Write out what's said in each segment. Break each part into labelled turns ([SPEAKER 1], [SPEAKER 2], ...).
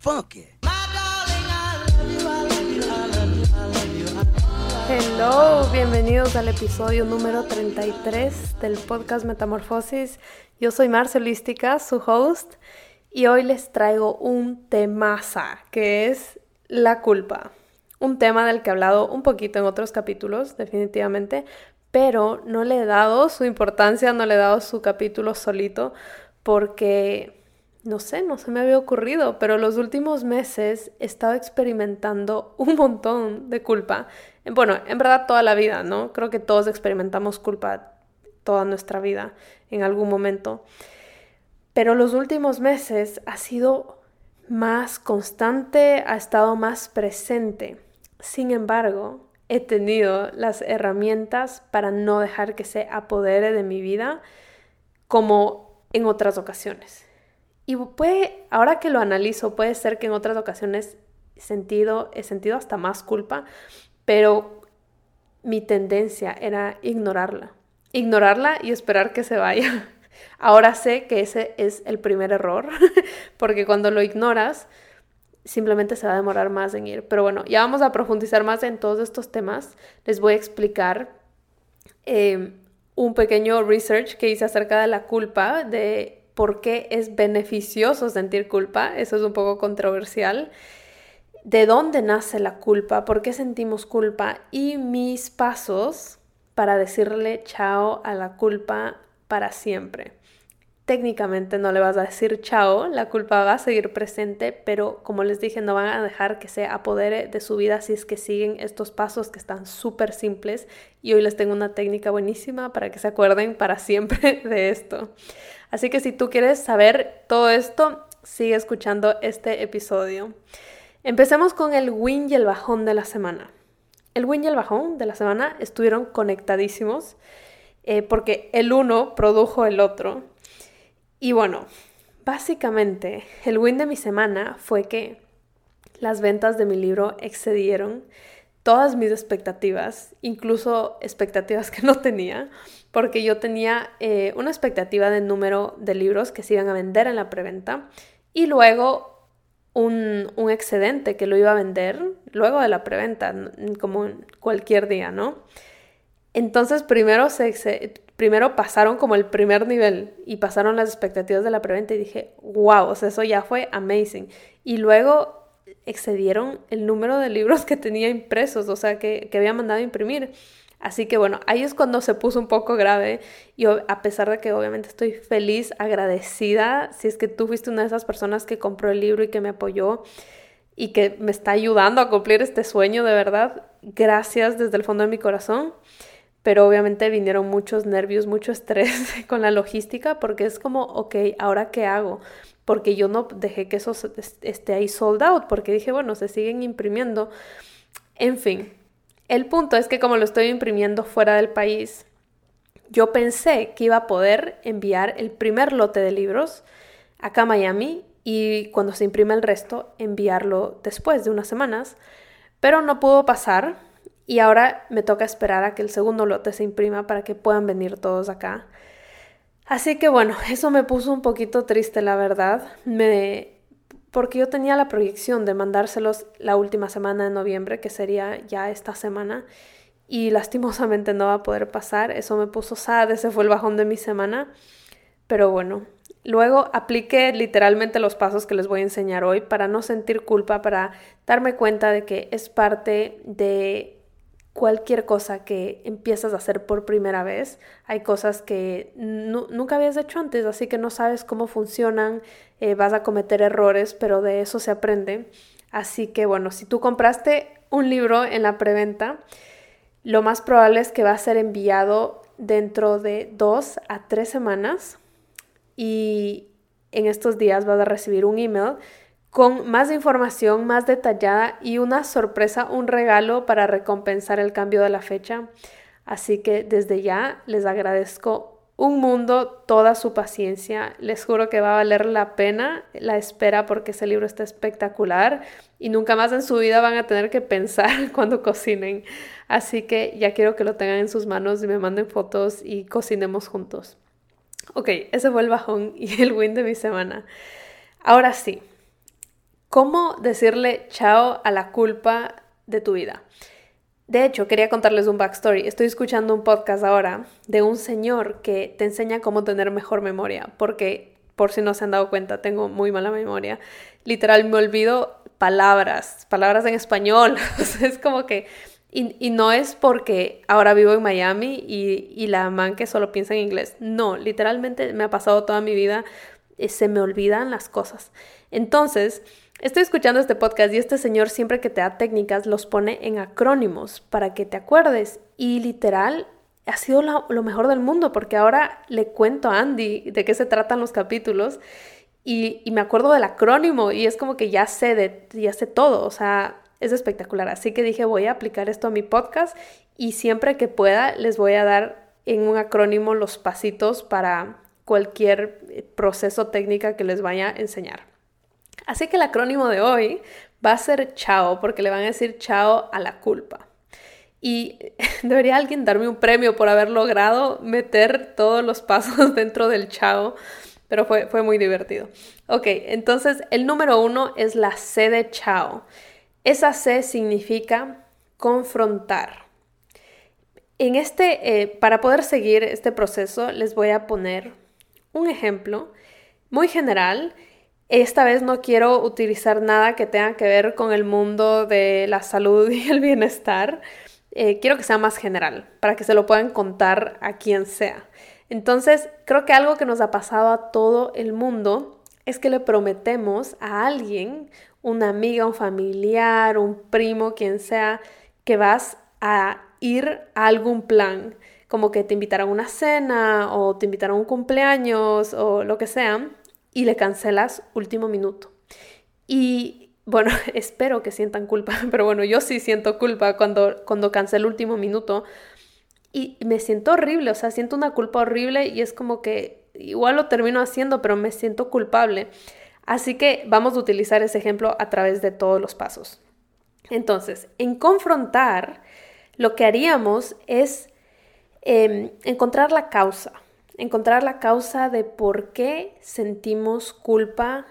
[SPEAKER 1] funky.
[SPEAKER 2] Hello, bienvenidos al episodio número 33 del podcast Metamorfosis. Yo soy Marcelística, su host, y hoy les traigo un temaza que es la culpa. Un tema del que he hablado un poquito en otros capítulos, definitivamente, pero no le he dado su importancia, no le he dado su capítulo solito, porque no sé, no se me había ocurrido, pero los últimos meses he estado experimentando un montón de culpa. Bueno, en verdad toda la vida, ¿no? Creo que todos experimentamos culpa toda nuestra vida en algún momento. Pero los últimos meses ha sido más constante, ha estado más presente. Sin embargo, he tenido las herramientas para no dejar que se apodere de mi vida como en otras ocasiones. Y puede, ahora que lo analizo, puede ser que en otras ocasiones he sentido, he sentido hasta más culpa, pero mi tendencia era ignorarla. Ignorarla y esperar que se vaya. Ahora sé que ese es el primer error, porque cuando lo ignoras, simplemente se va a demorar más en ir. Pero bueno, ya vamos a profundizar más en todos estos temas. Les voy a explicar eh, un pequeño research que hice acerca de la culpa, de por qué es beneficioso sentir culpa, eso es un poco controversial, de dónde nace la culpa, por qué sentimos culpa y mis pasos para decirle chao a la culpa para siempre. Técnicamente no le vas a decir chao, la culpa va a seguir presente, pero como les dije, no van a dejar que se apodere de su vida si es que siguen estos pasos que están súper simples y hoy les tengo una técnica buenísima para que se acuerden para siempre de esto. Así que si tú quieres saber todo esto, sigue escuchando este episodio. Empecemos con el win y el bajón de la semana. El win y el bajón de la semana estuvieron conectadísimos eh, porque el uno produjo el otro. Y bueno, básicamente el win de mi semana fue que las ventas de mi libro excedieron todas mis expectativas, incluso expectativas que no tenía porque yo tenía eh, una expectativa de número de libros que se iban a vender en la preventa y luego un, excedente que lo iba a vender luego de la preventa, como cualquier día, ¿no? Entonces primero, primero pasaron como el primer nivel y pasaron las expectativas de la preventa y dije, wow, o sea, eso ya fue amazing. Y luego excedieron el número de libros que tenía impresos, o sea, que, que había mandado a imprimir. Así que bueno, ahí es cuando se puso un poco grave y a pesar de que obviamente estoy feliz, agradecida, si es que tú fuiste una de esas personas que compró el libro y que me apoyó y que me está ayudando a cumplir este sueño de verdad, gracias desde el fondo de mi corazón. Pero obviamente vinieron muchos nervios, mucho estrés con la logística porque es como, ok, ¿ahora qué hago? Porque yo no dejé que eso esté ahí sold out porque dije, bueno, se siguen imprimiendo. En fin, el punto es que como lo estoy imprimiendo fuera del país, yo pensé que iba a poder enviar el primer lote de libros acá a Miami y cuando se imprime el resto enviarlo después de unas semanas, pero no pudo pasar y ahora me toca esperar a que el segundo lote se imprima para que puedan venir todos acá. Así que bueno, eso me puso un poquito triste, la verdad. Me porque yo tenía la proyección de mandárselos la última semana de noviembre, que sería ya esta semana, y lastimosamente no va a poder pasar. Eso me puso sad, ese fue el bajón de mi semana. Pero bueno, luego apliqué literalmente los pasos que les voy a enseñar hoy para no sentir culpa, para darme cuenta de que es parte de cualquier cosa que empiezas a hacer por primera vez. Hay cosas que nunca habías hecho antes, así que no sabes cómo funcionan, eh, vas a cometer errores, pero de eso se aprende. Así que bueno, si tú compraste un libro en la preventa, lo más probable es que va a ser enviado dentro de dos a tres semanas y en estos días vas a recibir un email con más información más detallada y una sorpresa, un regalo para recompensar el cambio de la fecha. Así que desde ya les agradezco un mundo toda su paciencia. Les juro que va a valer la pena la espera porque ese libro está espectacular y nunca más en su vida van a tener que pensar cuando cocinen. Así que ya quiero que lo tengan en sus manos y me manden fotos y cocinemos juntos. Ok, ese fue el bajón y el win de mi semana. Ahora sí, ¿Cómo decirle chao a la culpa de tu vida? De hecho, quería contarles un backstory. Estoy escuchando un podcast ahora de un señor que te enseña cómo tener mejor memoria, porque por si no se han dado cuenta, tengo muy mala memoria. Literal, me olvido palabras, palabras en español. es como que... Y, no es porque ahora vivo en Miami y, y la man que solo piensa en inglés. No, literalmente me ha pasado toda mi vida, eh, se me olvidan las cosas. Entonces, Estoy escuchando este podcast y este señor siempre que te da técnicas los pone en acrónimos para que te acuerdes. Y literal, ha sido lo, mejor del mundo porque ahora le cuento a Andy de qué se tratan los capítulos y, me acuerdo del acrónimo y es como que ya sé, de, ya sé todo. O sea, es espectacular. Así que dije, voy a aplicar esto a mi podcast y siempre que pueda les voy a dar en un acrónimo los pasitos para cualquier proceso técnica que les vaya a enseñar. Así que el acrónimo de hoy va a ser chao, porque le van a decir chao a la culpa. Y debería alguien darme un premio por haber logrado meter todos los pasos dentro del chao, pero fue, fue muy divertido. Ok, entonces el número uno es la C de chao. Esa C significa confrontar. En este, eh, para poder seguir este proceso, les voy a poner un ejemplo muy general esta vez no quiero utilizar nada que tenga que ver con el mundo de la salud y el bienestar. Eh, quiero que sea más general, para que se lo puedan contar a quien sea. Entonces, creo que algo que nos ha pasado a todo el mundo es que le prometemos a alguien, una amiga, un familiar, un primo, quien sea, que vas a ir a algún plan, como que te invitarán a una cena o te invitarán a un cumpleaños o lo que sea, y le cancelas último minuto. Y bueno, espero que sientan culpa, pero bueno, yo sí siento culpa cuando, cuando cancelo último minuto y me siento horrible, o sea, siento una culpa horrible y es como que igual lo termino haciendo, pero me siento culpable. Así que vamos a utilizar ese ejemplo a través de todos los pasos. Entonces, en confrontar, lo que haríamos es em, encontrar la causa encontrar la causa de por qué sentimos culpa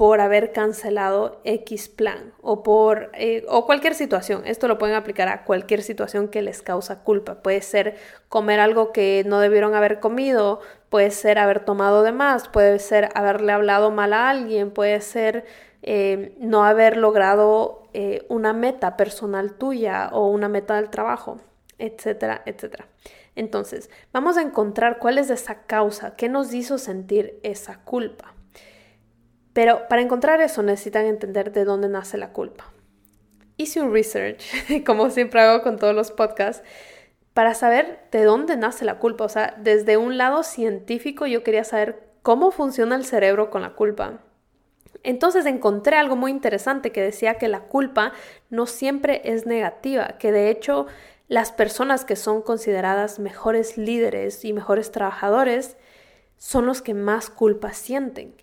[SPEAKER 2] por haber cancelado X plan o por eh, o cualquier situación. Esto lo pueden aplicar a cualquier situación que les causa culpa. Puede ser comer algo que no debieron haber comido, puede ser haber tomado de más, puede ser haberle hablado mal a alguien, puede ser eh, no haber logrado eh, una meta personal tuya o una meta del trabajo, etcétera, etcétera. Entonces, vamos a encontrar cuál es esa causa, qué nos hizo sentir esa culpa. Pero para encontrar eso necesitan entender de dónde nace la culpa. Hice un research, como siempre hago con todos los podcasts, para saber de dónde nace la culpa. O sea, desde un lado científico yo quería saber cómo funciona el cerebro con la culpa. Entonces encontré algo muy interesante que decía que la culpa no siempre es negativa, que de hecho las personas que son consideradas mejores líderes y mejores trabajadores son los que más culpa sienten.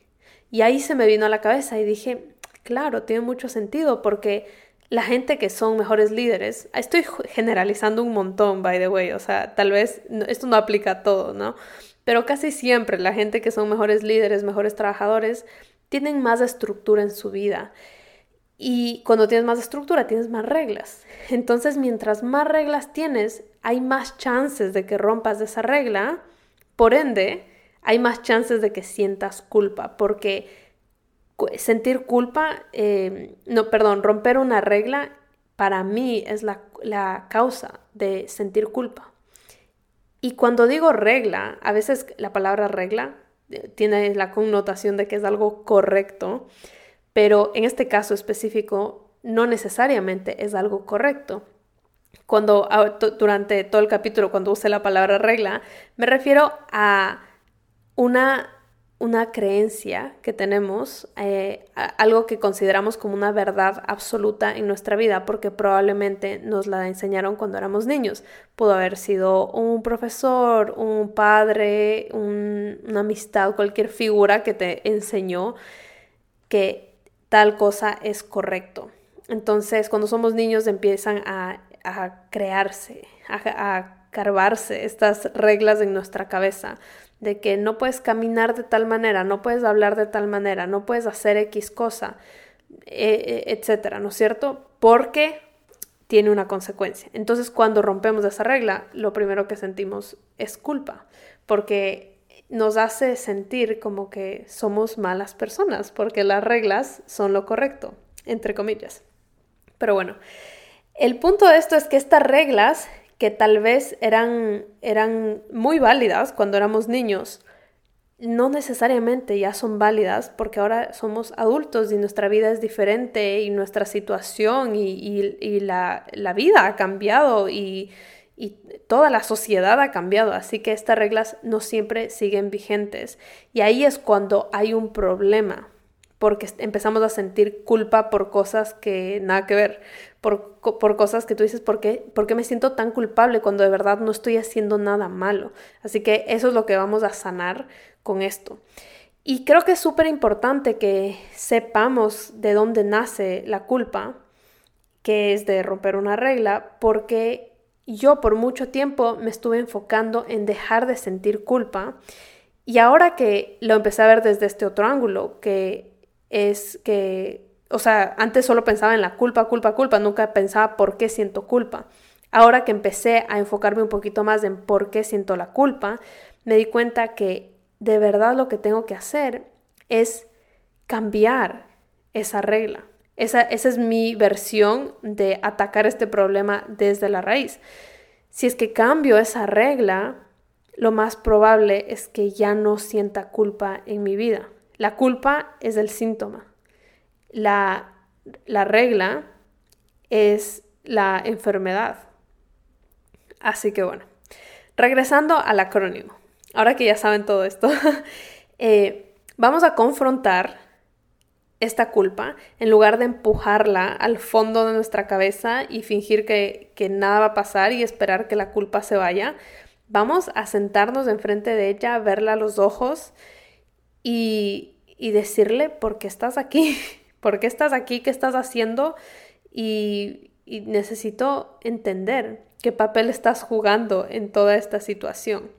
[SPEAKER 2] Y ahí se me vino a la cabeza y dije, claro, tiene mucho sentido porque la gente que son mejores líderes, estoy generalizando un montón, by the way, o sea, tal vez esto no aplica a todo, ¿no? Pero casi siempre la gente que son mejores líderes, mejores trabajadores, tienen más estructura en su vida y cuando tienes más estructura, tienes más reglas. Entonces, mientras más reglas tienes, hay más chances de que rompas esa regla. Por ende, hay más chances de que sientas culpa, porque sentir culpa, em, no, perdón, romper una regla, para mí es la, la causa de sentir culpa. Y cuando digo regla, a veces la palabra regla eh, tiene la connotación de que es algo correcto, pero en este caso específico no necesariamente es algo correcto. Cuando ah, durante todo el capítulo, cuando use la palabra regla, me refiero a una, una creencia que tenemos, eh, algo que consideramos como una verdad absoluta en nuestra vida, porque probablemente nos la enseñaron cuando éramos niños. Pudo haber sido un profesor, un padre, una amistad, cualquier figura que te enseñó que tal cosa es correcto. Entonces, cuando somos niños empiezan a, crearse, a, a carvarse estas reglas en nuestra cabeza de que no puedes caminar de tal manera, no puedes hablar de tal manera, no puedes hacer X cosa, eh, etcétera, ¿no es cierto? Porque tiene una consecuencia. Entonces, cuando rompemos esa regla, lo primero que sentimos es culpa, porque nos hace sentir como que somos malas personas, porque las reglas son lo correcto, entre comillas. Pero bueno, el punto de esto es que estas reglas, que tal vez eran, eran muy válidas cuando éramos niños, no necesariamente ya son válidas porque ahora somos adultos y nuestra vida es diferente y nuestra situación y, la, vida ha cambiado y, y, toda la sociedad ha cambiado, así que estas reglas no siempre siguen vigentes. Y ahí es cuando hay un problema, porque empezamos a sentir culpa por cosas que nada que ver, por, por cosas que tú dices, ¿por qué? ¿por qué me siento tan culpable cuando de verdad no estoy haciendo nada malo? Así que eso es lo que vamos a sanar con esto. Y creo que es súper importante que sepamos de dónde nace la culpa, que es de romper una regla, porque yo por mucho tiempo me estuve enfocando en dejar de sentir culpa y ahora que lo empecé a ver desde este otro ángulo, que es que, o sea, antes solo pensaba en la culpa, culpa, culpa, nunca pensaba por qué siento culpa. Ahora que empecé a enfocarme un poquito más en por qué siento la culpa, me di cuenta que de verdad lo que tengo que hacer es cambiar esa regla. Esa, esa, es mi versión de atacar este problema desde la raíz. Si es que cambio esa regla, lo más probable es que ya no sienta culpa en mi vida. La culpa es el síntoma. La, la regla es la enfermedad. Así que bueno, regresando al acrónimo ahora que ya saben todo esto, eh, vamos a confrontar esta culpa en lugar de empujarla al fondo de nuestra cabeza y fingir que, nada va a pasar y esperar que la culpa se vaya. Vamos a sentarnos enfrente de ella, verla a los ojos y, decirle por qué estás aquí, por qué estás aquí, qué estás haciendo y necesito entender qué papel estás jugando en toda esta situación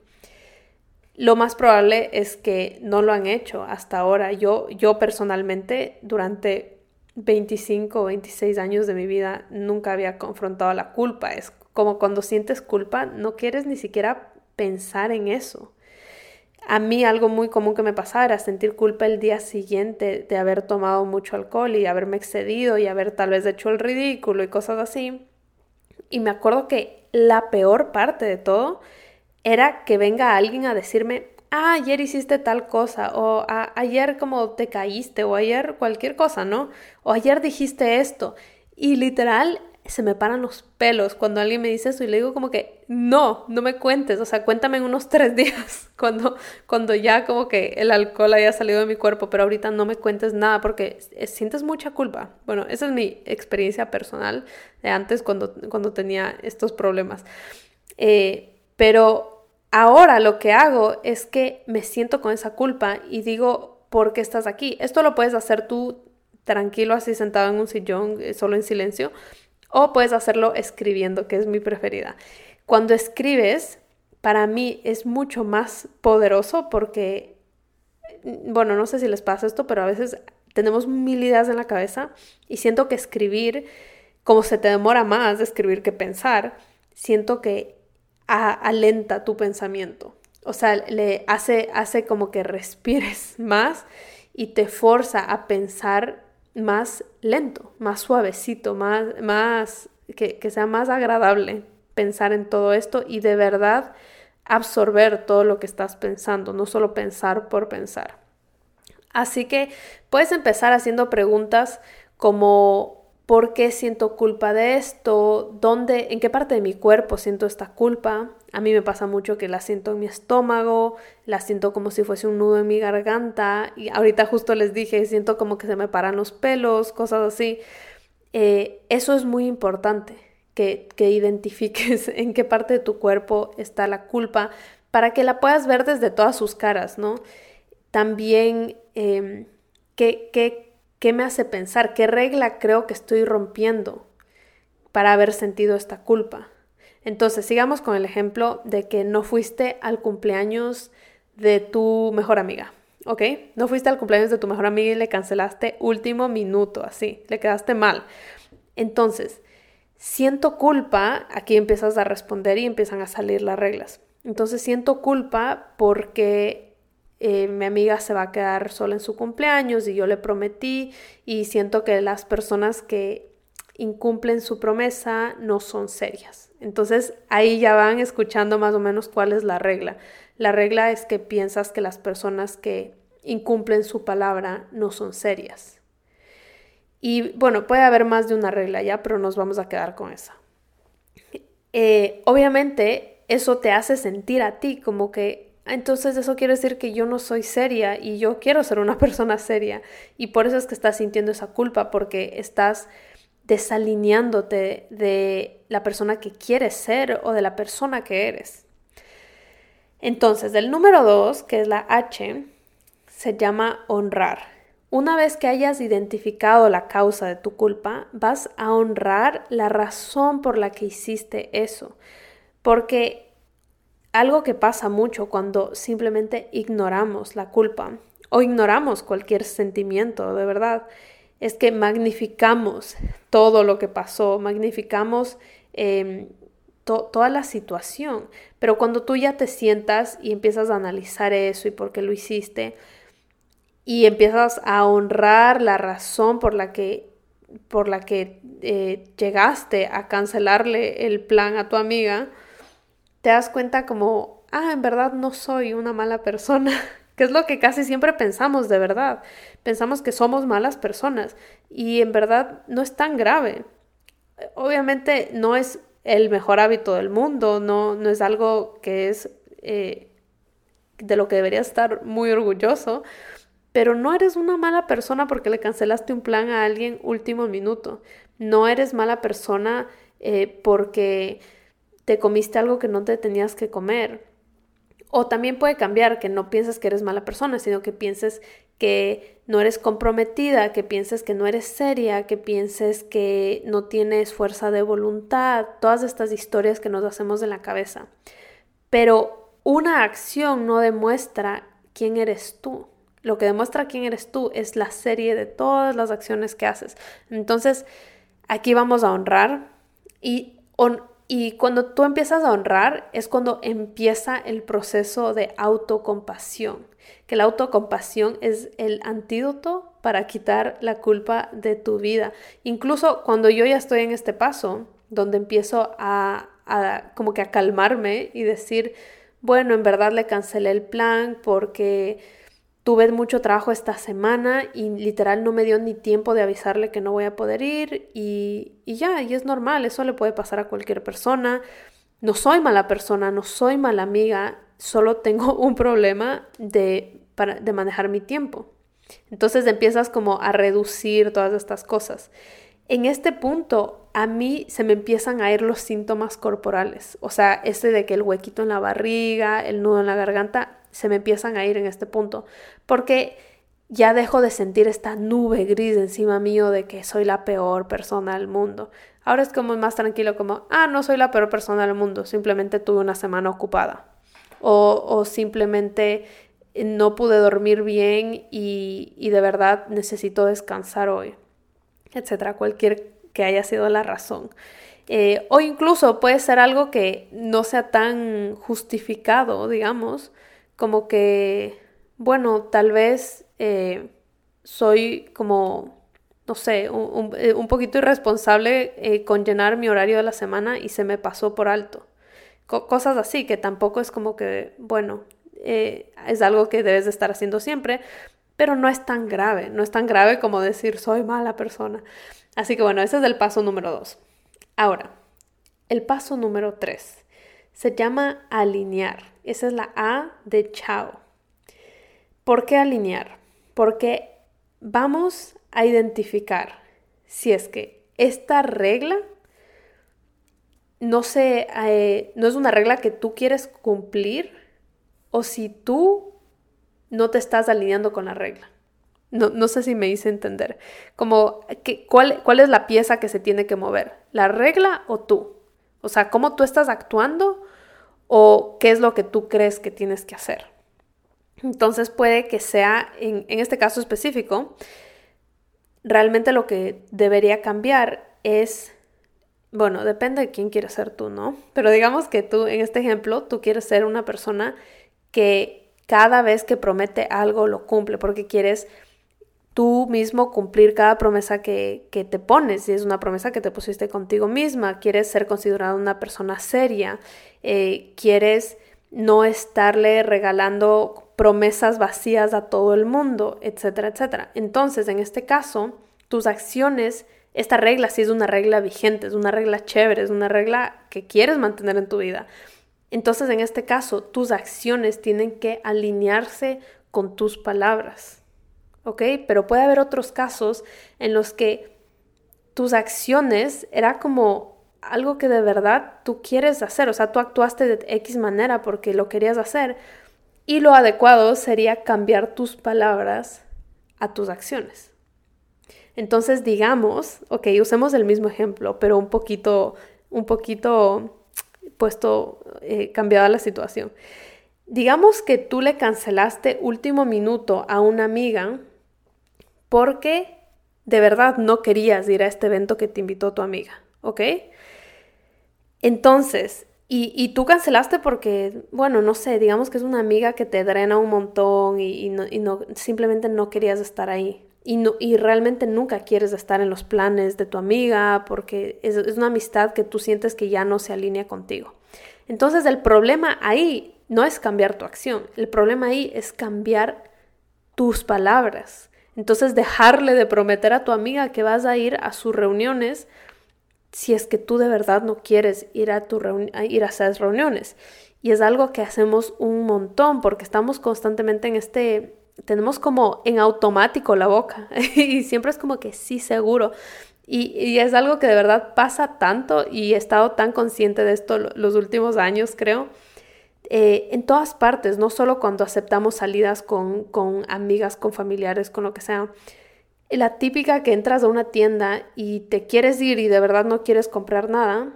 [SPEAKER 2] lo más probable es que no lo han hecho hasta ahora. Yo, yo personalmente, durante 25 o 26 años de mi vida, nunca había confrontado la culpa. Es como cuando sientes culpa, no quieres ni siquiera pensar en eso. A mí algo muy común que me pasaba era sentir culpa el día siguiente de haber tomado mucho alcohol y haberme excedido y haber tal vez hecho el ridículo y cosas así. Y me acuerdo que la peor parte de todo era que venga alguien a decirme, ah, ayer hiciste tal cosa, o ayer como te caíste, o ayer cualquier cosa, ¿no? O ayer dijiste esto. Y literal se me paran los pelos cuando alguien me dice eso y le digo como que no, no me cuentes, o sea, cuéntame en unos tres días cuando, cuando ya como que el alcohol haya salido de mi cuerpo, pero ahorita no me cuentes nada porque sientes mucha culpa. Bueno, esa es mi experiencia personal de antes cuando, cuando tenía estos problemas. Eh, pero ahora lo que hago es que me siento con esa culpa y digo, ¿por qué estás aquí? Esto lo puedes hacer tú tranquilo, así sentado en un sillón, eh, solo en silencio, o puedes hacerlo escribiendo, que es mi preferida. Cuando escribes, para mí es mucho más poderoso porque, mm, bueno, no sé si les pasa esto, pero a veces tenemos mil ideas en la cabeza y siento que escribir, como se te demora más de escribir que pensar, siento que alenta tu pensamiento. O sea, le hace, hace como que respires más y te forza a pensar más lento, más suavecito, más, más que, que sea más agradable pensar en todo esto y de verdad absorber todo lo que estás pensando, no solo pensar por pensar. Así que puedes empezar haciendo preguntas como ¿Por qué siento culpa de esto? ¿Dónde, en qué parte de mi cuerpo siento esta culpa? A mí me pasa mucho que la siento en mi estómago, la siento como si fuese un nudo en mi garganta y ahorita justo les dije, siento como que se me paran los pelos, cosas así. Eh, eso es muy importante, que, que identifiques en qué parte de tu cuerpo está la culpa para que la puedas ver desde todas sus caras, ¿no? También, eh, ¿qué, qué ¿Qué me hace pensar? ¿Qué regla creo que estoy rompiendo para haber sentido esta culpa? Entonces, sigamos con el ejemplo de que no fuiste al cumpleaños de tu mejor amiga ¿ok? No fuiste al cumpleaños de tu mejor amiga y le cancelaste último minuto, así, le quedaste mal. Entonces, siento culpa, aquí empiezas a responder y empiezan a salir las reglas. Entonces, siento culpa porque eh, mi amiga se va a quedar sola en su cumpleaños y yo le prometí y siento que las personas que incumplen su promesa no son serias. Entonces ahí ya van escuchando más o menos cuál es la regla. La regla es que piensas que las personas que incumplen su palabra no son serias. Y bueno, puede haber más de una regla ya, pero nos vamos a quedar con esa. Eh, obviamente eso te hace sentir a ti como que, entonces eso quiere decir que yo no soy seria y yo quiero ser una persona seria. Y por eso es que estás sintiendo esa culpa, porque estás desalineándote de la persona que quieres ser o de la persona que eres. Entonces, el número dos, que es la H, se llama honrar. Una vez que hayas identificado la causa de tu culpa, vas a honrar la razón por la que hiciste eso. Porque algo que pasa mucho cuando simplemente ignoramos la culpa o ignoramos cualquier sentimiento, de verdad, es que magnificamos todo lo que pasó, magnificamos em, toda la situación. Pero cuando tú ya te sientas y empiezas a analizar eso y por qué lo hiciste, y empiezas a honrar la razón por la que, por la que eh, llegaste a cancelarle el plan a tu amiga, te das cuenta como, ah, en verdad no soy una mala persona, que es lo que casi siempre pensamos de verdad. Pensamos que somos malas personas y en verdad no es tan grave. Obviamente no es el mejor hábito del mundo, no, no es algo que es eh, de lo que deberías estar muy orgulloso, pero no eres una mala persona porque le cancelaste un plan a alguien último minuto. No eres mala persona eh, porque te comiste algo que no te tenías que comer. O también puede cambiar que no pienses que eres mala persona, sino que pienses que no eres comprometida, que pienses que no eres seria, que pienses que no tienes fuerza de voluntad, todas estas historias que nos hacemos en la cabeza. Pero una acción no demuestra quién eres tú. Lo que demuestra quién eres tú es la serie de todas las acciones que haces. Entonces, aquí vamos a honrar y, y cuando tú empiezas a honrar es cuando empieza el proceso de autocompasión, que la autocompasión es el antídoto para quitar la culpa de tu vida. Incluso cuando yo ya estoy en este paso, donde empiezo a, a como que a calmarme y decir, bueno, en verdad le cancelé el plan porque Tuve mucho trabajo esta semana y literal no me dio ni tiempo de avisarle que no voy a poder ir y, ya, y es normal, eso le puede pasar a cualquier persona. No soy mala persona, no soy mala amiga, solo tengo un problema de, de manejar mi tiempo. Entonces empiezas como a reducir todas estas cosas. En este punto, a mí se me empiezan a ir los síntomas corporales, o sea, ese de que el huequito en la barriga, el nudo en la garganta, se me empiezan a ir en este punto, porque ya dejo de sentir esta nube gris encima mío de que soy la peor persona del mundo. Ahora es como más tranquilo, como, ah, no soy la peor persona del mundo, simplemente tuve una semana ocupada. O, o simplemente no pude dormir bien y, y de verdad necesito descansar hoy, etcétera, cualquier que haya sido la razón. Eh, o incluso puede ser algo que no sea tan justificado, digamos, como que, bueno, tal vez eh, soy como, no sé, un, eh, poquito irresponsable eh, con llenar mi horario de la semana y se me pasó por alto. cosas así, que tampoco es como que, bueno, es algo que debes de estar haciendo siempre, pero no es tan grave, no es tan grave como decir soy mala persona. Así que bueno, ese es el paso número dos. Ahora, el paso número tres se llama alinear. Esa es la A de chao. ¿Por qué alinear? Porque vamos a identificar si es que esta regla no, se, eh, no es una regla que tú quieres cumplir o si tú no te estás alineando con la regla. No, no sé si me hice entender. Como, ¿cuál, ¿cuál es la pieza que se tiene que mover? ¿La regla o tú? O sea, cómo tú estás actuando o qué es lo que tú crees que tienes que hacer. Entonces puede que sea, en, en este caso específico, realmente lo que debería cambiar es, bueno, depende de quién quieres ser tú, ¿no? Pero digamos que tú, en este ejemplo, tú quieres ser una persona que cada vez que promete algo lo cumple, porque quieres tú mismo cumplir cada promesa que, que, te pones. Si es una promesa que te pusiste contigo misma, quieres ser considerada una persona seria, eh, quieres no estarle regalando promesas vacías a todo el mundo, etcétera, etcétera. Entonces, en este caso, tus acciones, esta regla sí es una regla vigente, es una regla chévere, es una regla que quieres mantener en tu vida. Entonces, en este caso, tus acciones tienen que alinearse con tus palabras. ¿Ok? Pero puede haber otros casos en los que tus acciones era como algo que de verdad tú quieres hacer, o sea, tú actuaste de X manera porque lo querías hacer y lo adecuado sería cambiar tus palabras a tus acciones. Entonces, digamos, ok, usemos el mismo ejemplo, pero un poquito, un poquito puesto, eh, cambiada la situación. Digamos que tú le cancelaste último minuto a una amiga porque de verdad no querías ir a este evento que te invitó tu amiga, ¿ok? Entonces, y, tú cancelaste porque, bueno, no sé, digamos que es una amiga que te drena un montón y, no, simplemente no querías estar ahí. Y, no, y realmente nunca quieres estar en los planes de tu amiga porque es, es una amistad que tú sientes que ya no se alinea contigo. Entonces el problema ahí no es cambiar tu acción, el problema ahí es cambiar tus palabras. Entonces dejarle de prometer a tu amiga que vas a ir a sus reuniones si es que tú de verdad no quieres ir a, tu ir a esas reuniones. Y es algo que hacemos un montón porque estamos constantemente en este, tenemos como en automático la boca y siempre es como que sí, seguro. Y, es algo que de verdad pasa tanto y he estado tan consciente de esto los últimos años, creo. Eh, en todas partes, no solo cuando aceptamos salidas con, con amigas, con familiares, con lo que sea, la típica que entras a una tienda y te quieres ir y de verdad no quieres comprar nada.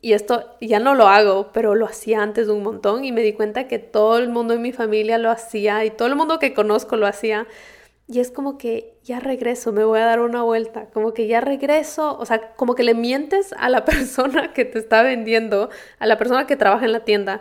[SPEAKER 2] Y esto ya no lo hago, pero lo hacía antes un montón y me di cuenta que todo el mundo en mi familia lo hacía y todo el mundo que conozco lo hacía. Y es como que ya regreso, me voy a dar una vuelta, como que ya regreso, o sea, como que le mientes a la persona que te está vendiendo, a la persona que trabaja en la tienda,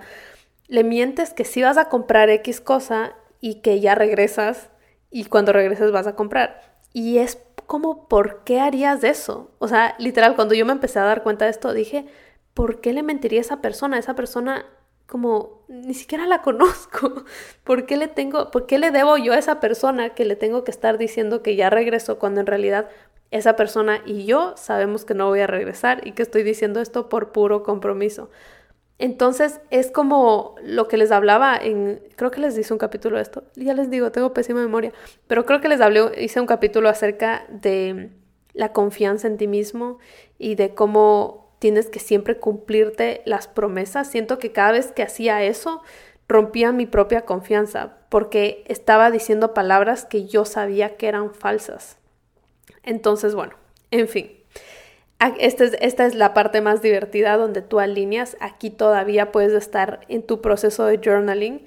[SPEAKER 2] le mientes que sí vas a comprar X cosa y que ya regresas y cuando regreses vas a comprar. Y es como, ¿por qué harías eso? O sea, literal, cuando yo me empecé a dar cuenta de esto, dije, ¿por qué le mentiría a esa persona? Esa persona como ni siquiera la conozco. ¿Por qué le tengo, por qué le debo yo a esa persona que le tengo que estar diciendo que ya regresó cuando en realidad esa persona y yo sabemos que no voy a regresar y que estoy diciendo esto por puro compromiso? Entonces es como lo que les hablaba en, creo que les hice un capítulo de esto, ya les digo, tengo pésima memoria, pero creo que les hablé, hice un capítulo acerca de la confianza en ti mismo y de cómo tienes que siempre cumplirte las promesas. Siento que cada vez que hacía eso, rompía mi propia confianza porque estaba diciendo palabras que yo sabía que eran falsas. Entonces, bueno, en fin. Esta es, esta es, la parte más divertida donde tú alineas. Aquí todavía puedes estar en tu proceso de journaling.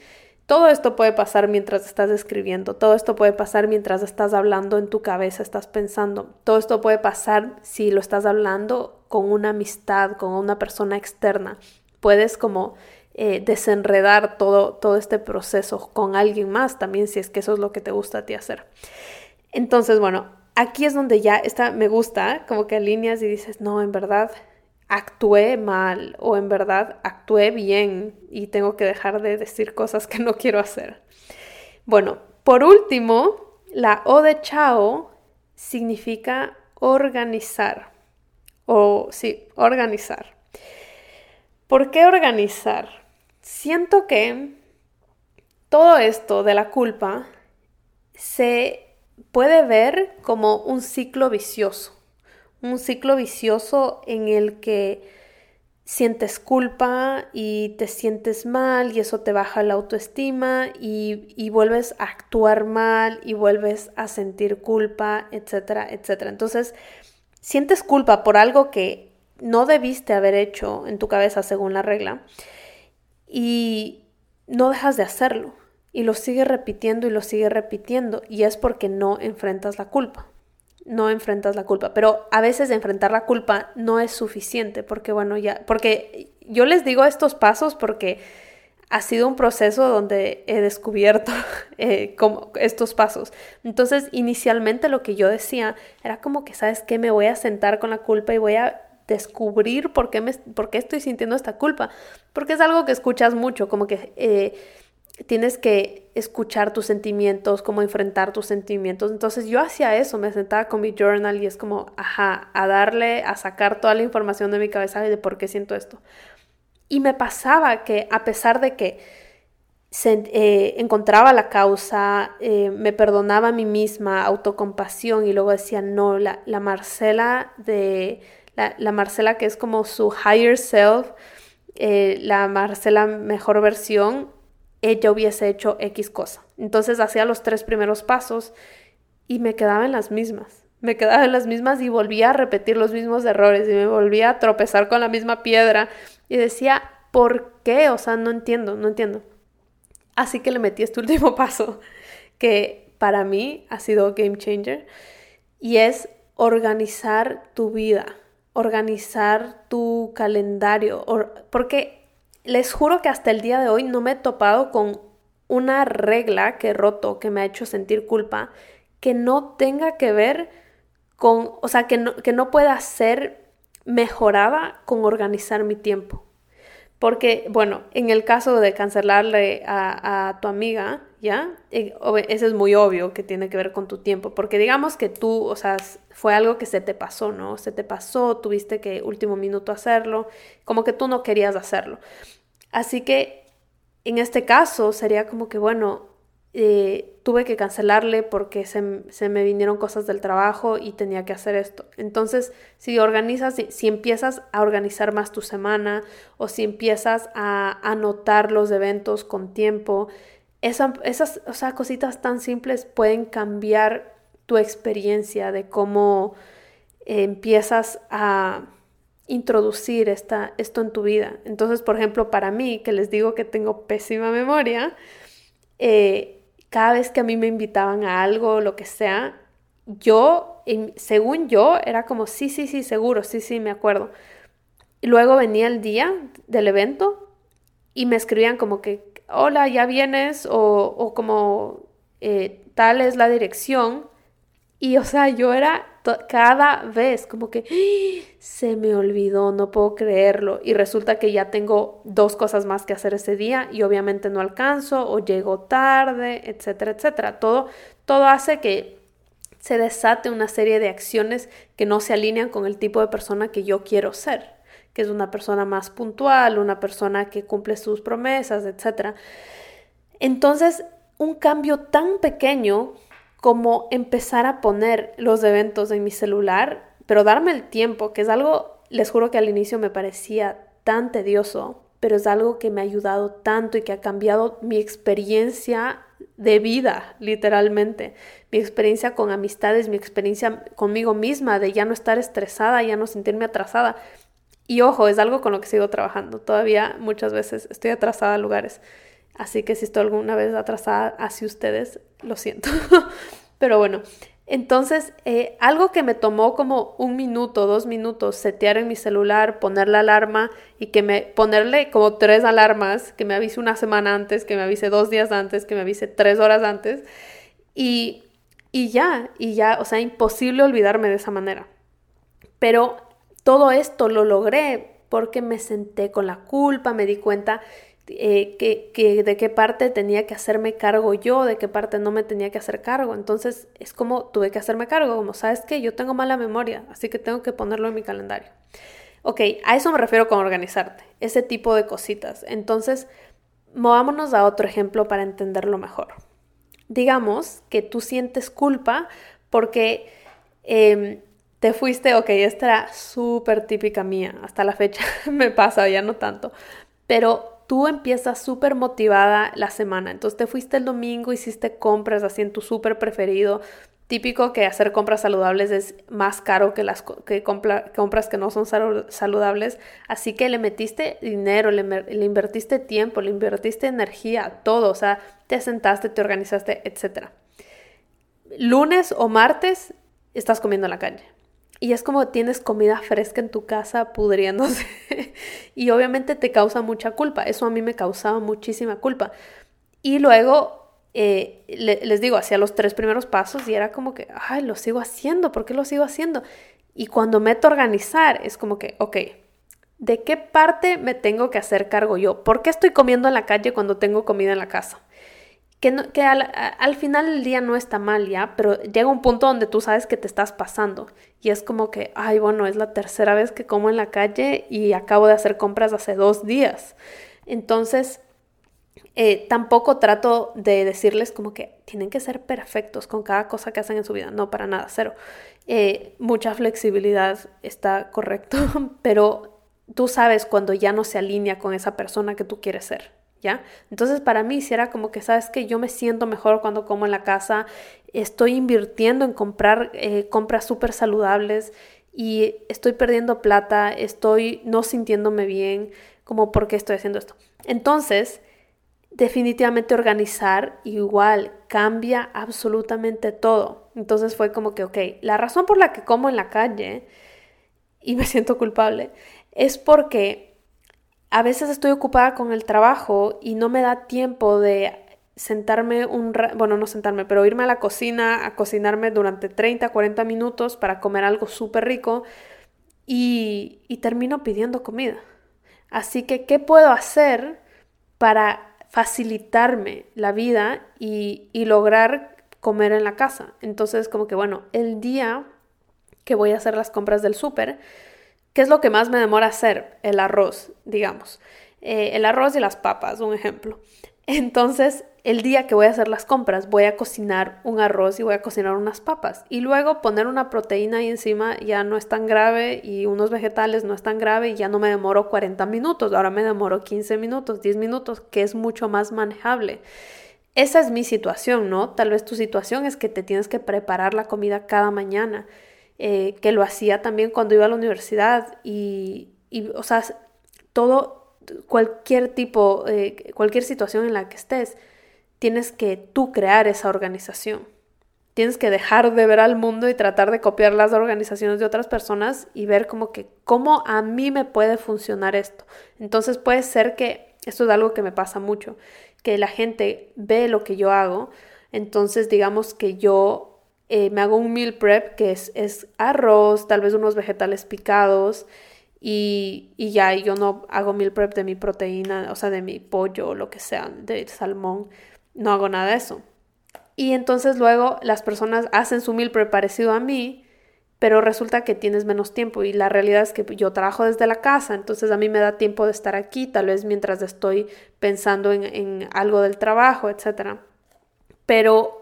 [SPEAKER 2] Todo esto puede pasar mientras estás escribiendo, todo esto puede pasar mientras estás hablando en tu cabeza, estás pensando, todo esto puede pasar si lo estás hablando con una amistad, con una persona externa. Puedes como eh, desenredar todo, todo este proceso con alguien más también si es que eso es lo que te gusta a ti hacer. Entonces, bueno, aquí es donde ya está, me gusta, como que alineas y dices, no, en verdad actué mal o en verdad actué bien y tengo que dejar de decir cosas que no quiero hacer. Bueno, por último, la O de chao significa organizar. O sí, organizar. ¿Por qué organizar? Siento que todo esto de la culpa se puede ver como un ciclo vicioso, un ciclo vicioso en el que sientes culpa y te sientes mal y eso te baja la autoestima y, vuelves a actuar mal y vuelves a sentir culpa, etcétera, etcétera. Entonces, sientes culpa por algo que no debiste haber hecho en tu cabeza según la regla y no dejas de hacerlo. Y lo sigue repitiendo y lo sigue repitiendo y es porque no enfrentas la culpa. No enfrentas la culpa, pero a veces enfrentar la culpa no es suficiente porque bueno, ya porque yo les digo estos pasos porque ha sido un proceso donde he descubierto eh, como estos pasos. Entonces, inicialmente lo que yo decía era como que, ¿sabes qué? Me voy a sentar con la culpa y voy a descubrir por qué, me, por qué estoy sintiendo esta culpa. Porque es algo que escuchas mucho, como que eh, tienes que escuchar tus sentimientos, cómo enfrentar tus sentimientos. Entonces yo hacía eso, me sentaba con mi journal y es como, ajá, a darle, a sacar toda la información de mi cabeza de por qué siento esto. Y me pasaba que a pesar de que se, eh, encontraba la causa, eh, me perdonaba a mí misma, autocompasión y luego decía, no, la, la Marcela de, la, Marcela que es como su higher self, eh, la Marcela mejor versión, ella hubiese hecho X cosa. Entonces hacía los tres primeros pasos y me quedaba en las mismas. Me quedaba en las mismas y volvía a repetir los mismos errores y me volvía a tropezar con la misma piedra y decía, ¿por qué? O sea, no entiendo, no entiendo. Así que le metí este último paso que para mí ha sido game changer y es organizar tu vida, organizar tu calendario, porque les juro que hasta el día de hoy no me he topado con una regla que he roto, que me ha hecho sentir culpa, que no tenga que ver con, o sea, que no, que no pueda ser mejorada con organizar mi tiempo. Porque, bueno, en el caso de cancelarle a, tu amiga, ¿ya? Eh, ese es muy obvio que tiene que ver con tu tiempo, porque digamos que tú, o sea, fue algo que se te pasó, ¿no? Se te pasó, tuviste que último minuto hacerlo, como que tú no querías hacerlo. Así que en este caso sería como que, bueno, eh, tuve que cancelarle porque se, me vinieron cosas del trabajo y tenía que hacer esto. Entonces, si organizas, si, empiezas a organizar más tu semana o si empiezas a anotar los eventos con tiempo, esas o sea, cositas tan simples pueden cambiar tu experiencia de cómo empiezas a introducir esta, esto en tu vida. Entonces, por ejemplo, para mí, que les digo que tengo pésima memoria, eh, cada vez que a mí me invitaban a algo, lo que sea, yo, según yo, era como, sí, sí, sí, seguro, sí, sí, me acuerdo. Y luego venía el día del evento y me escribían como que, hola, ya vienes, o, como, eh, tal es la dirección. Y, o sea, yo era cada vez como que ¡Ah! se me olvidó, no puedo creerlo. Y resulta que ya tengo dos cosas más que hacer ese día y obviamente no alcanzo o llego tarde, etcétera, etcétera. Todo, todo hace que se desate una serie de acciones que no se alinean con el tipo de persona que yo quiero ser, que es una persona más puntual, una persona que cumple sus promesas, etcétera. Entonces, un cambio tan pequeño como empezar a poner los eventos en mi celular, pero darme el tiempo, que es algo, les juro que al inicio me parecía tan tedioso, pero es algo que me ha ayudado tanto y que ha cambiado mi experiencia de vida, literalmente. Mi experiencia con amistades, mi experiencia conmigo misma, de ya no estar estresada, ya no sentirme atrasada. Y ojo, es algo con lo que sigo trabajando. Todavía muchas veces estoy atrasada a lugares. Así que si estoy alguna vez atrasada hacia ustedes, lo siento. Pero bueno, entonces eh, algo que me tomó como un minuto, dos minutos, setear en mi celular, poner la alarma y que me ponerle como tres alarmas, que me avise una semana antes, que me avise dos días antes, que me avise tres horas antes. Y, y ya, y ya, o sea, imposible olvidarme de esa manera. Pero todo esto lo logré porque me senté con la culpa, me di cuenta eh, que, de qué parte tenía que hacerme cargo yo, de qué parte no me tenía que hacer cargo. Entonces es como tuve que hacerme cargo, como sabes que yo tengo mala memoria, así que tengo que ponerlo en mi calendario. Ok, a eso me refiero con organizarte, ese tipo de cositas. Entonces, movámonos a otro ejemplo para entenderlo mejor. Digamos que tú sientes culpa porque em, te fuiste, ok, esta era súper típica mía, hasta la fecha me pasa, ya no tanto, pero tú empiezas súper motivada la semana. Entonces te fuiste el domingo, hiciste compras así en tu súper preferido, típico que hacer compras saludables es más caro que las que compras que no son saludables, así que le metiste dinero, le, le, invertiste tiempo, le invertiste energía, todo, o sea, te sentaste, te organizaste, etc. Lunes o martes estás comiendo en la calle. Y es como tienes comida fresca en tu casa pudriéndose. y obviamente te causa mucha culpa. Eso a mí me causaba muchísima culpa. Y luego eh, les digo, hacía los tres primeros pasos y era como que, ay, lo sigo haciendo, ¿por qué lo sigo haciendo? Y cuando meto a organizar, es como que, ok, ¿de qué parte me tengo que hacer cargo yo? ¿Por qué estoy comiendo en la calle cuando tengo comida en la casa? Que, que al, al, final del día no está mal ya, pero llega un punto donde tú sabes que te estás pasando y es como que, ay, bueno, es la tercera vez que como en la calle y acabo de hacer compras hace dos días. Entonces, eh, tampoco trato de decirles como que tienen que ser perfectos con cada cosa que hacen en su vida. No, para nada, cero. Eh, mucha flexibilidad está correcto, pero tú sabes cuando ya no se alinea con esa persona que tú quieres ser. Entonces para mí si era como que, sabes que yo me siento mejor cuando como en la casa, estoy invirtiendo en comprar eh, compras súper saludables y estoy perdiendo plata, estoy no sintiéndome bien, como por qué estoy haciendo esto. Entonces, definitivamente organizar igual cambia absolutamente todo. Entonces fue como que, ok, la razón por la que como en la calle y me siento culpable es porque a veces estoy ocupada con el trabajo y no me da tiempo de sentarme un bueno, no sentarme, pero irme a la cocina a cocinarme durante 30, 40 minutos para comer algo súper rico y, y termino pidiendo comida. Así que, ¿qué puedo hacer para facilitarme la vida y, lograr comer en la casa. Entonces, como que bueno, el día que voy a hacer las compras del súper, ¿qué es lo que más me demora hacer? El arroz, digamos. Eh, el arroz y las papas, un ejemplo. Entonces, el día que voy a hacer las compras, voy a cocinar un arroz y voy a cocinar unas papas. Y luego poner una proteína ahí encima ya no es tan grave y unos vegetales no es tan grave y ya no me demoro 40 minutos. Ahora me demoro 15 minutos, 10 minutos, que es mucho más manejable. Esa es mi situación, ¿no? Tal vez tu situación es que te tienes que preparar la comida cada mañana, eh, que lo hacía también cuando iba a la universidad y, y o sea, todo, cualquier tipo, eh, cualquier situación en la que estés, tienes que tú crear esa organización. Tienes que dejar de ver al mundo y tratar de copiar las organizaciones de otras personas y ver como que cómo a mí me puede funcionar esto. Entonces puede ser que esto es algo que me pasa mucho, que la gente ve lo que yo hago, entonces digamos que yo eh, me hago un meal prep que es, es, arroz, tal vez unos vegetales picados y, y ya yo no hago meal prep de mi proteína, o sea, de mi pollo o lo que sea, de salmón no hago nada de eso. Y entonces luego las personas hacen su meal prep parecido a mí, pero resulta que tienes menos tiempo y la realidad es que yo trabajo desde la casa, entonces a mí me da tiempo de estar aquí, tal vez mientras estoy pensando en, en algo del trabajo, etc. Pero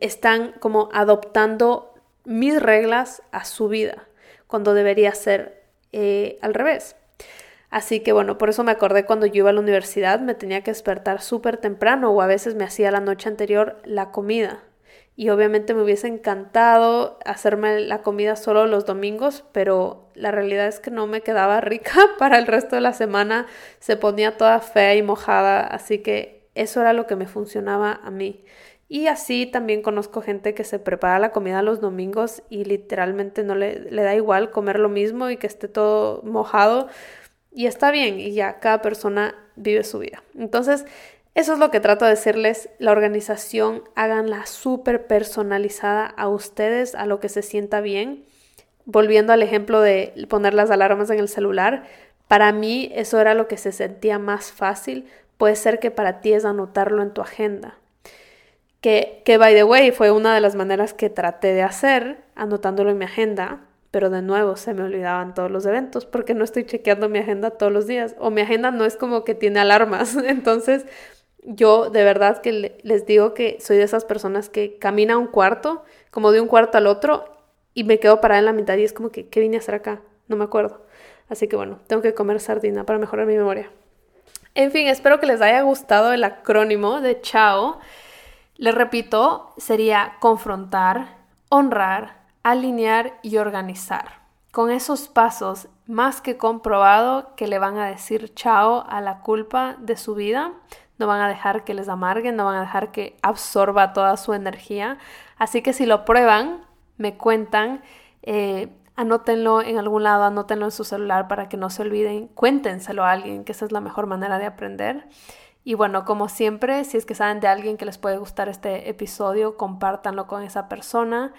[SPEAKER 2] están como adoptando mis reglas a su vida, cuando debería ser eh, al revés. Así que bueno, por eso me acordé cuando yo iba a la universidad, me tenía que despertar súper temprano o a veces me hacía la noche anterior la comida. Y obviamente me hubiese encantado hacerme la comida solo los domingos, pero la realidad es que no me quedaba rica para el resto de la semana, se ponía toda fea y mojada, así que eso era lo que me funcionaba a mí. Y así también conozco gente que se prepara la comida los domingos y literalmente no le, le da igual comer lo mismo y que esté todo mojado y está bien, y ya cada persona vive su vida. Entonces, eso es lo que trato de decirles, la organización, háganla súper personalizada a ustedes, a lo que se sienta bien. Volviendo al ejemplo de poner las alarmas en el celular, para mí eso era lo que se sentía más fácil. Puede ser que para ti es anotarlo en tu agenda. Que, que, by the way, fue una de las maneras que traté de hacer, anotándolo en mi agenda, pero de nuevo se me olvidaban todos los eventos porque no estoy chequeando mi agenda todos los días o mi agenda no es como que tiene alarmas. Entonces, yo de verdad que les digo que soy de esas personas que camina un cuarto, como de un cuarto al otro, y me quedo parada en la mitad y es como que, ¿qué vine a hacer acá? No me acuerdo. Así que bueno, tengo que comer sardina para mejorar mi memoria. En fin, espero que les haya gustado el acrónimo de CHAO. Les repito, sería confrontar, honrar, alinear y organizar. Con esos pasos, más que comprobado que le van a decir chao a la culpa de su vida, no van a dejar que les amarguen, no van a dejar que absorba toda su energía. Así que si lo prueban, me cuentan, eh, anótenlo en algún lado, anótenlo en su celular para que no se olviden, cuéntenselo a alguien, que esa es la mejor manera de aprender. Y bueno, como siempre, si es que saben de alguien que les puede gustar este episodio, compártanlo con esa persona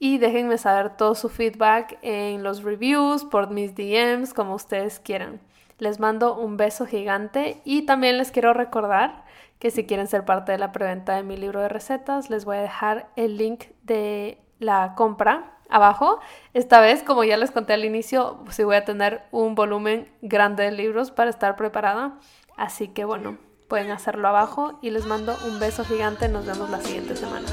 [SPEAKER 2] y déjenme saber todo su feedback en los reviews, por mis DMs, como ustedes quieran. Les mando un beso gigante y también les quiero recordar que si quieren ser parte de la preventa de mi libro de recetas, les voy a dejar el link de la compra abajo. Esta vez, como ya les conté al inicio, sí voy a tener un volumen grande de libros para estar preparada. Así que bueno, pueden hacerlo abajo y les mando un beso gigante. Nos vemos la siguiente semana.